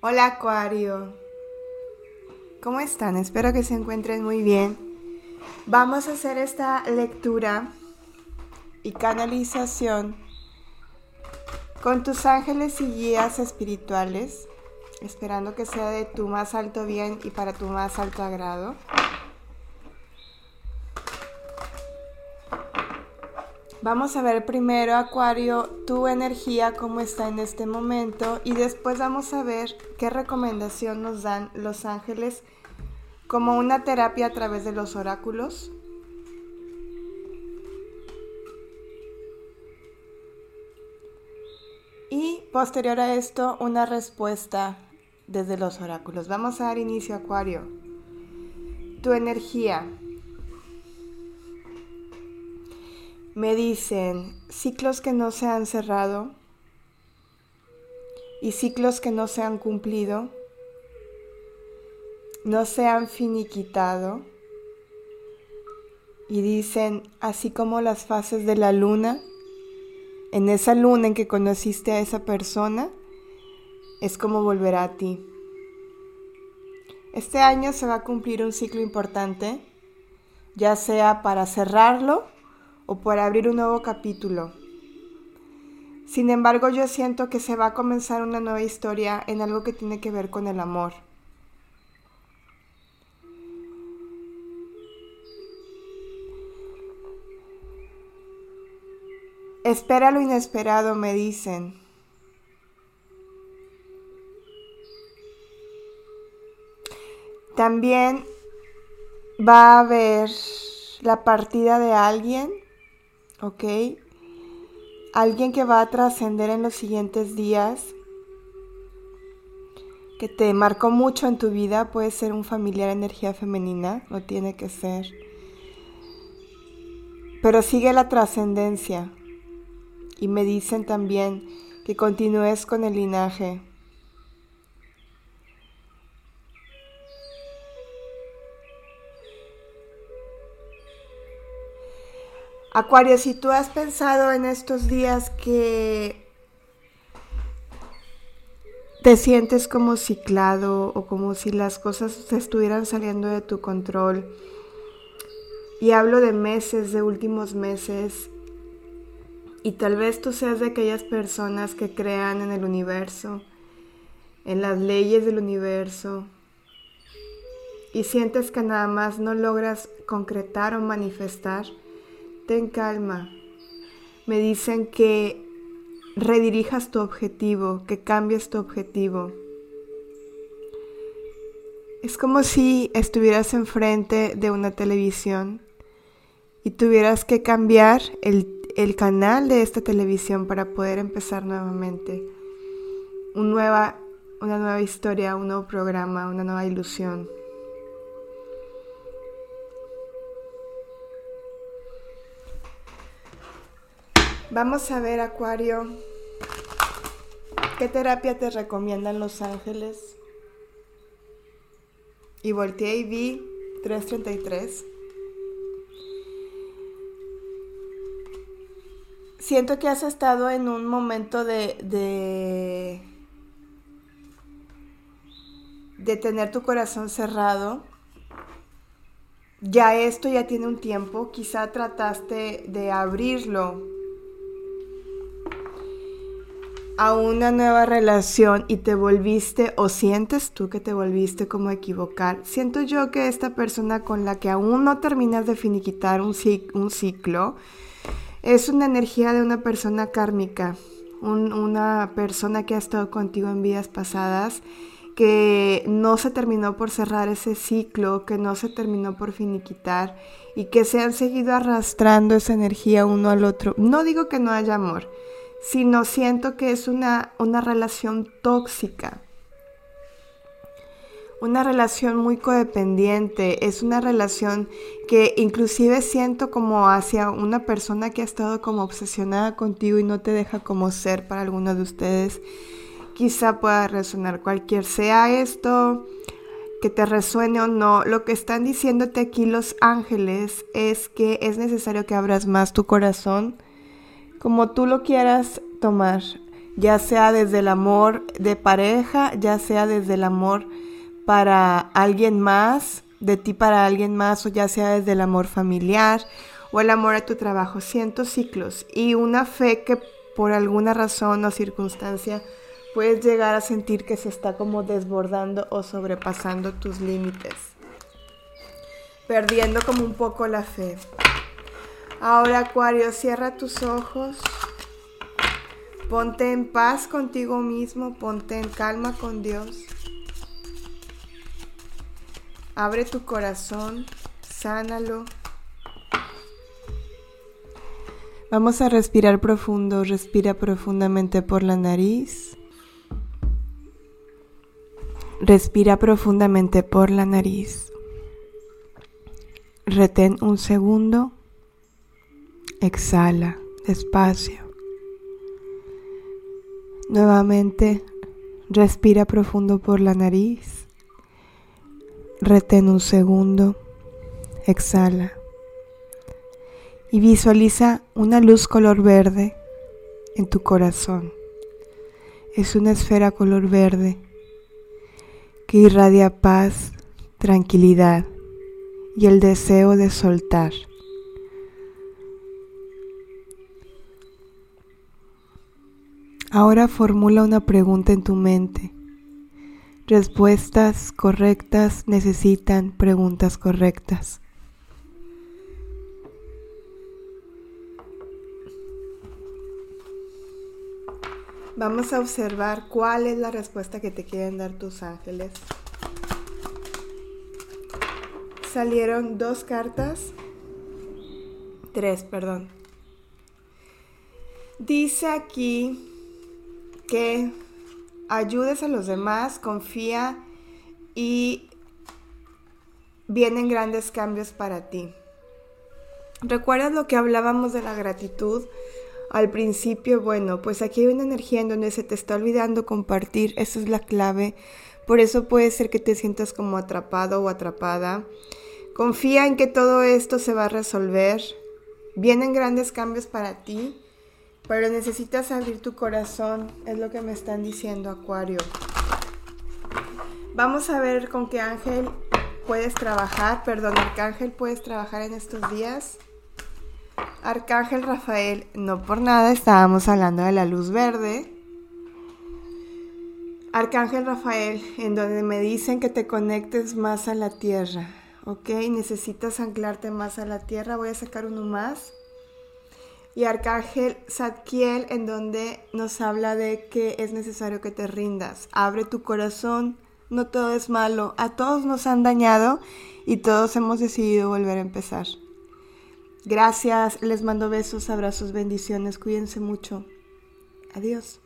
Hola Acuario, ¿cómo están? Espero que se encuentren muy bien. Vamos a hacer esta lectura y canalización con tus ángeles y guías espirituales, esperando que sea de tu más alto bien y para tu más alto agrado. Vamos a ver primero, Acuario, tu energía, cómo está en este momento y después vamos a ver qué recomendación nos dan los ángeles como una terapia a través de los oráculos. Y posterior a esto, una respuesta desde los oráculos. Vamos a dar inicio, Acuario. Tu energía. Me dicen ciclos que no se han cerrado y ciclos que no se han cumplido, no se han finiquitado. Y dicen, así como las fases de la luna, en esa luna en que conociste a esa persona, es como volverá a ti. Este año se va a cumplir un ciclo importante, ya sea para cerrarlo o por abrir un nuevo capítulo. Sin embargo, yo siento que se va a comenzar una nueva historia en algo que tiene que ver con el amor. Espera lo inesperado, me dicen. También va a haber la partida de alguien ¿ok? Alguien que va a trascender en los siguientes días, que te marcó mucho en tu vida, puede ser un familiar energía femenina, no tiene que ser. Pero sigue la trascendencia. Y me dicen también que continúes con el linaje. Acuario, si tú has pensado en estos días que te sientes como ciclado o como si las cosas se estuvieran saliendo de tu control, y hablo de meses, de últimos meses, y tal vez tú seas de aquellas personas que crean en el universo, en las leyes del universo, y sientes que nada más no logras concretar o manifestar, ten calma. Me dicen que redirijas tu objetivo, que cambies tu objetivo. Es como si estuvieras enfrente de una televisión y tuvieras que cambiar el, canal de esta televisión para poder empezar nuevamente. nueva, una nueva historia, un nuevo programa, una nueva ilusión. Vamos a ver, Acuario, ¿qué terapia te recomiendan los ángeles? Y volteé y vi 333. Siento que has estado en un momento de, de, de tener tu corazón cerrado. Ya esto ya tiene un tiempo, quizá trataste de abrirlo a una nueva relación y te volviste o sientes tú que te volviste como equivocar, siento yo que esta persona con la que aún no terminas de finiquitar un ciclo es una energía de una persona kármica, una persona que ha estado contigo en vidas pasadas que no se terminó por cerrar ese ciclo, que no se terminó por finiquitar y que se han seguido arrastrando esa energía uno al otro. No digo que no haya amor, sino siento que es una, una relación tóxica. Una relación muy codependiente, es una relación que inclusive siento como hacia una persona que ha estado como obsesionada contigo y no te deja como ser para alguno de ustedes. Quizá pueda resonar cualquier sea esto, que te resuene o no, lo que están diciéndote aquí los ángeles es que es necesario que abras más tu corazón, como tú lo quieras tomar. ya sea desde el amor de pareja, ya sea desde el amor para alguien más, de ti para alguien más, o ya sea desde el amor familiar o el amor a tu trabajo. Siento ciclos y una fe que por alguna razón o circunstancia puedes llegar a sentir que se está como desbordando o sobrepasando tus límites, perdiendo como un poco la fe. Ahora Acuario, cierra tus ojos, ponte en paz contigo mismo, ponte en calma con Dios. Abre tu corazón, sánalo. Vamos a respirar profundo, respira profundamente por la nariz. Respira profundamente por la nariz. Retén un segundo. Exhala despacio. Nuevamente, respira profundo por la nariz. Retén un segundo. Exhala. Y visualiza una luz color verde en tu corazón. Es una esfera color verde que irradia paz, tranquilidad y el deseo de soltar. Ahora formula una pregunta en tu mente. Respuestas correctas necesitan preguntas correctas. Vamos a observar cuál es la respuesta que te quieren dar tus ángeles. Salieron dos cartas. Tres, perdón. Dice aquí que ayudes a los demás, confía y vienen grandes cambios para ti. ¿Recuerdas lo que hablábamos de la gratitud? al principio, bueno, pues aquí hay una energía en donde se te está olvidando compartir, esa es la clave. Por eso puede ser que te sientas como atrapado o atrapada. Confía en que todo esto se va a resolver. Vienen grandes cambios para ti, pero necesitas abrir tu corazón, es lo que me están diciendo Acuario. Vamos a ver con qué ángel puedes trabajar, perdón, arcángel puedes trabajar en estos días. Arcángel Rafael, no por nada estábamos hablando de la luz verde. Arcángel Rafael, en donde me dicen que te conectes más a la tierra, ¿ok? Necesitas anclarte más a la tierra, voy a sacar uno más. Y Arcángel Zadkiel, en donde nos habla de que es necesario que te rindas. Abre tu corazón, no todo es malo, a todos nos han dañado y todos hemos decidido volver a empezar. Gracias, les mando besos, abrazos, bendiciones, cuídense mucho. Adiós.